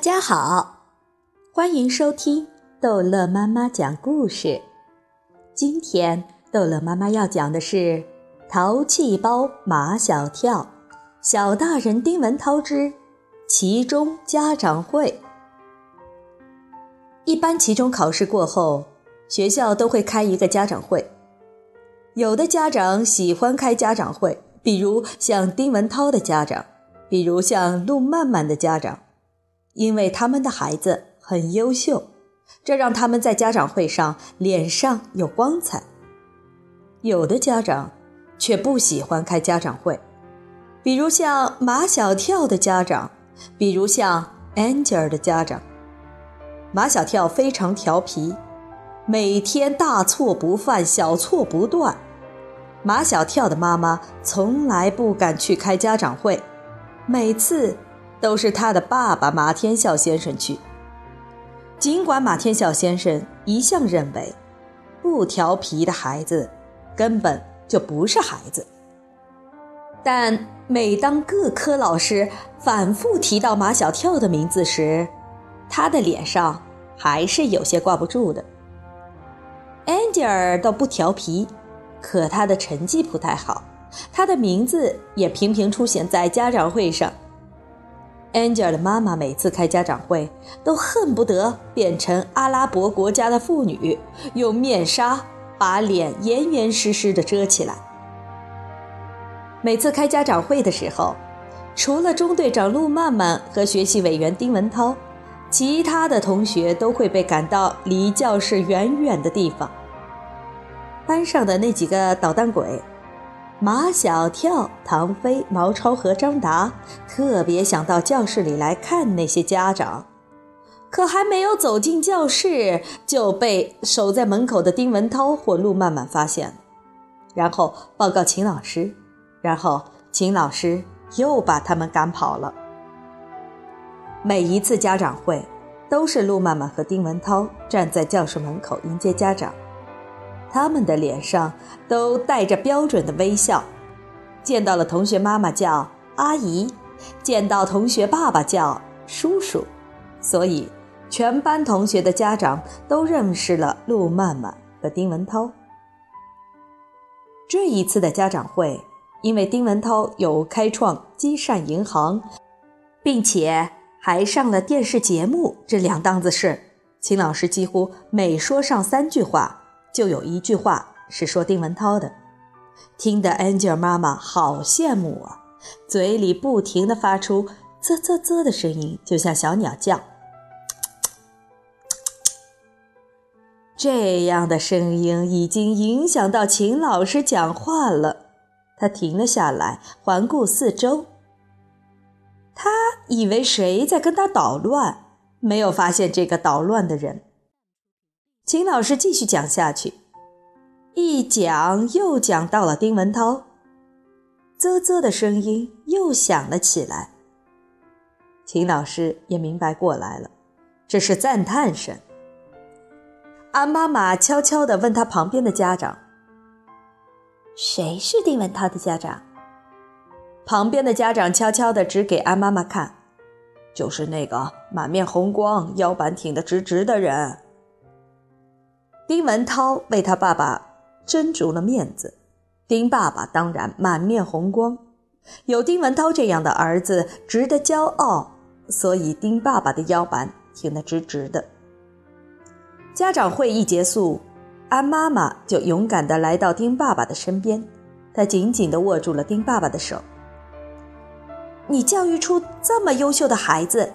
大家好，欢迎收听逗乐妈妈讲故事。今天逗乐妈妈要讲的是《淘气包马小跳》，小大人丁文涛之期中家长会。一般期中考试过后，学校都会开一个家长会。有的家长喜欢开家长会，比如像丁文涛的家长，比如像陆曼曼的家长。因为他们的孩子很优秀，这让他们在家长会上脸上有光彩。有的家长却不喜欢开家长会，比如像马小跳的家长，比如像 Angel 的家长。马小跳非常调皮，每天大错不犯，小错不断。马小跳的妈妈从来不敢去开家长会，每次。都是他的爸爸马天笑先生去。尽管马天笑先生一向认为，不调皮的孩子根本就不是孩子，但每当各科老师反复提到马小跳的名字时，他的脸上还是有些挂不住的。安吉尔倒不调皮，可他的成绩不太好，他的名字也频频出现在家长会上。Angel 的妈妈每次开家长会，都恨不得变成阿拉伯国家的妇女，用面纱把脸严严实实的遮起来。每次开家长会的时候，除了中队长陆曼曼和学习委员丁文涛，其他的同学都会被赶到离教室远远的地方。班上的那几个捣蛋鬼。马小跳、唐飞、毛超和张达特别想到教室里来看那些家长，可还没有走进教室，就被守在门口的丁文涛或陆曼曼发现了，然后报告秦老师，然后秦老师又把他们赶跑了。每一次家长会，都是陆曼曼和丁文涛站在教室门口迎接家长。他们的脸上都带着标准的微笑，见到了同学妈妈叫阿姨，见到同学爸爸叫叔叔，所以全班同学的家长都认识了陆曼曼和丁文涛。这一次的家长会，因为丁文涛有开创积善银行，并且还上了电视节目这两档子事，秦老师几乎每说上三句话。就有一句话是说丁文涛的，听得 Angel 妈妈好羡慕啊，嘴里不停地发出啧啧啧的声音，就像小鸟叫。这样的声音已经影响到秦老师讲话了，他停了下来，环顾四周。他以为谁在跟他捣乱，没有发现这个捣乱的人。秦老师继续讲下去，一讲又讲到了丁文涛，啧啧的声音又响了起来。秦老师也明白过来了，这是赞叹声。安妈妈悄悄地问他旁边的家长：“谁是丁文涛的家长？”旁边的家长悄悄地指给安妈妈看：“就是那个满面红光、腰板挺得直直的人。”丁文涛为他爸爸争足了面子，丁爸爸当然满面红光。有丁文涛这样的儿子，值得骄傲，所以丁爸爸的腰板挺得直直的。家长会一结束，安妈妈就勇敢地来到丁爸爸的身边，她紧紧地握住了丁爸爸的手。你教育出这么优秀的孩子，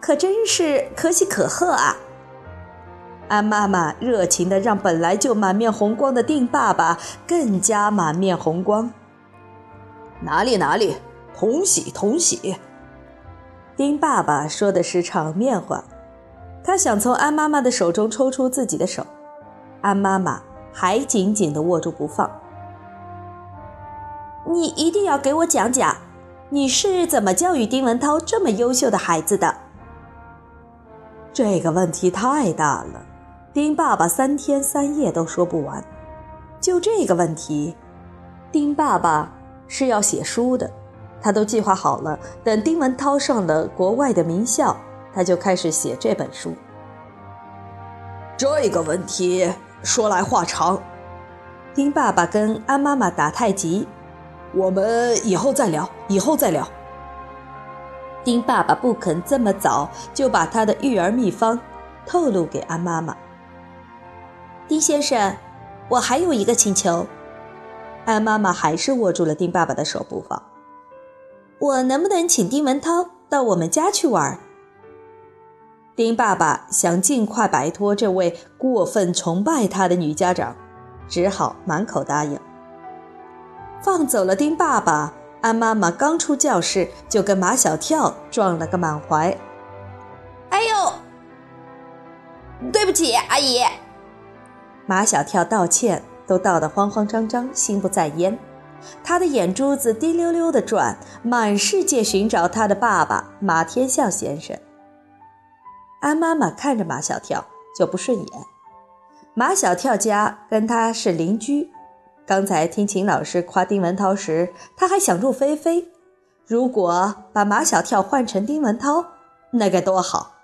可真是可喜可贺啊！安妈妈热情地让本来就满面红光的丁爸爸更加满面红光。哪里哪里，同喜同喜。丁爸爸说的是场面话，他想从安妈妈的手中抽出自己的手，安妈妈还紧紧地握住不放。你一定要给我讲讲，你是怎么教育丁文涛这么优秀的孩子的？这个问题太大了。丁爸爸三天三夜都说不完，就这个问题，丁爸爸是要写书的，他都计划好了。等丁文涛上了国外的名校，他就开始写这本书。这个问题说来话长，丁爸爸跟安妈妈打太极，我们以后再聊，以后再聊。丁爸爸不肯这么早就把他的育儿秘方透露给安妈妈。丁先生，我还有一个请求。安妈妈还是握住了丁爸爸的手不放。我能不能请丁文涛到我们家去玩？丁爸爸想尽快摆脱这位过分崇拜他的女家长，只好满口答应。放走了丁爸爸，安妈妈刚出教室就跟马小跳撞了个满怀。哎呦，对不起，阿姨。马小跳道歉。都道得慌慌张张，心不在焉。他的眼珠子滴溜溜地转，满世界寻找他的爸爸马天笑先生。安妈妈看着马小跳就不顺眼。马小跳家跟他是邻居，刚才听秦老师夸丁文涛时，他还想入非非。如果把马小跳换成丁文涛，那该多好！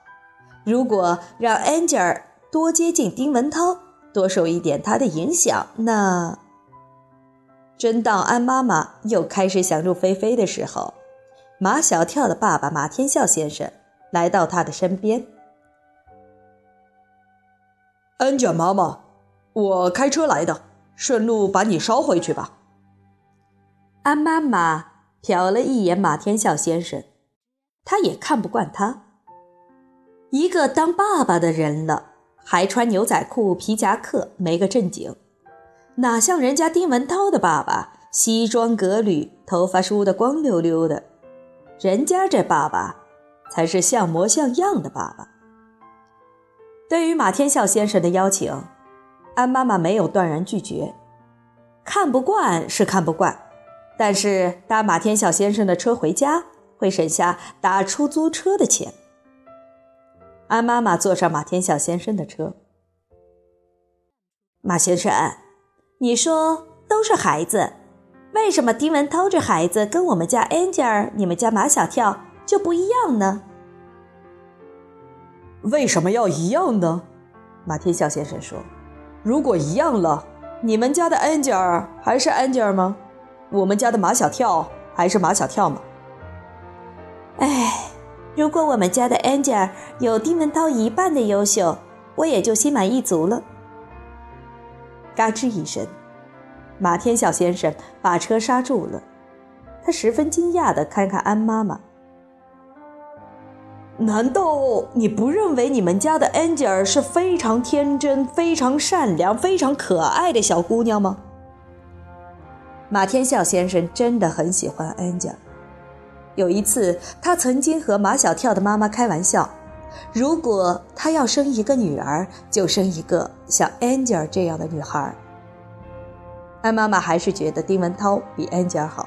如果让 Angel 多接近丁文涛。多受一点他的影响，那……真到安妈妈又开始想入非非的时候，马小跳的爸爸马天笑先生来到他的身边。安卷妈妈，我开车来的，顺路把你捎回去吧。安妈妈瞟了一眼马天笑先生，他也看不惯他，一个当爸爸的人了。还穿牛仔裤、皮夹克，没个正经，哪像人家丁文涛的爸爸，西装革履，头发梳得光溜溜的。人家这爸爸才是像模像样的爸爸。对于马天笑先生的邀请，安妈妈没有断然拒绝。看不惯是看不惯，但是搭马天笑先生的车回家，会省下打出租车的钱。安妈妈坐上马天笑先生的车。马先生，你说都是孩子，为什么丁文涛这孩子跟我们家 Angel、你们家马小跳就不一样呢？为什么要一样呢？马天笑先生说：“如果一样了，你们家的 Angel 还是 Angel 吗？我们家的马小跳还是马小跳吗？”如果我们家的 Angel 有丁文涛一半的优秀，我也就心满意足了。嘎吱一声，马天笑先生把车刹住了。他十分惊讶地看看安妈妈：“难道你不认为你们家的 Angel 是非常天真、非常善良、非常可爱的小姑娘吗？”马天笑先生真的很喜欢 Angel。有一次，他曾经和马小跳的妈妈开玩笑：“如果他要生一个女儿，就生一个像 Angel 这样的女孩。”安妈妈还是觉得丁文涛比 Angel 好。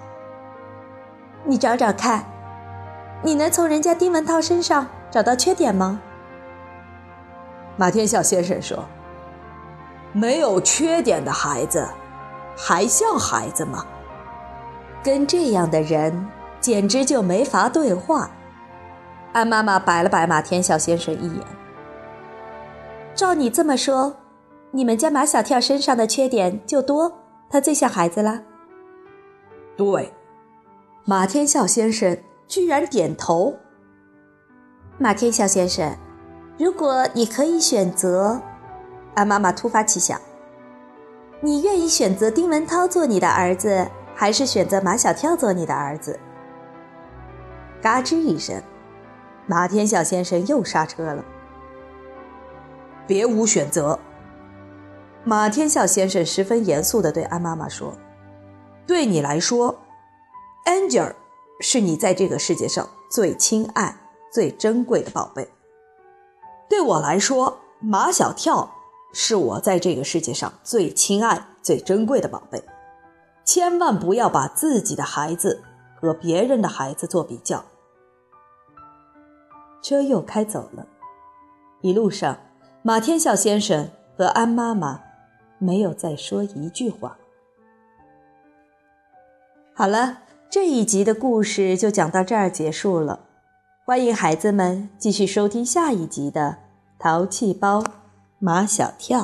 你找找看，你能从人家丁文涛身上找到缺点吗？马天笑先生说：“没有缺点的孩子，还像孩子吗？跟这样的人。”简直就没法对话。安妈妈白了白马天笑先生一眼。照你这么说，你们家马小跳身上的缺点就多，他最像孩子了。对，马天笑先生居然点头。马天笑先生，如果你可以选择，安妈妈突发奇想，你愿意选择丁文涛做你的儿子，还是选择马小跳做你的儿子？嘎吱一声，马天笑先生又刹车了。别无选择。马天笑先生十分严肃地对安妈妈说：“对你来说，Angel 是你在这个世界上最亲爱、最珍贵的宝贝；对我来说，马小跳是我在这个世界上最亲爱、最珍贵的宝贝。千万不要把自己的孩子。”和别人的孩子做比较，车又开走了。一路上，马天笑先生和安妈妈没有再说一句话。好了，这一集的故事就讲到这儿结束了。欢迎孩子们继续收听下一集的《淘气包马小跳》。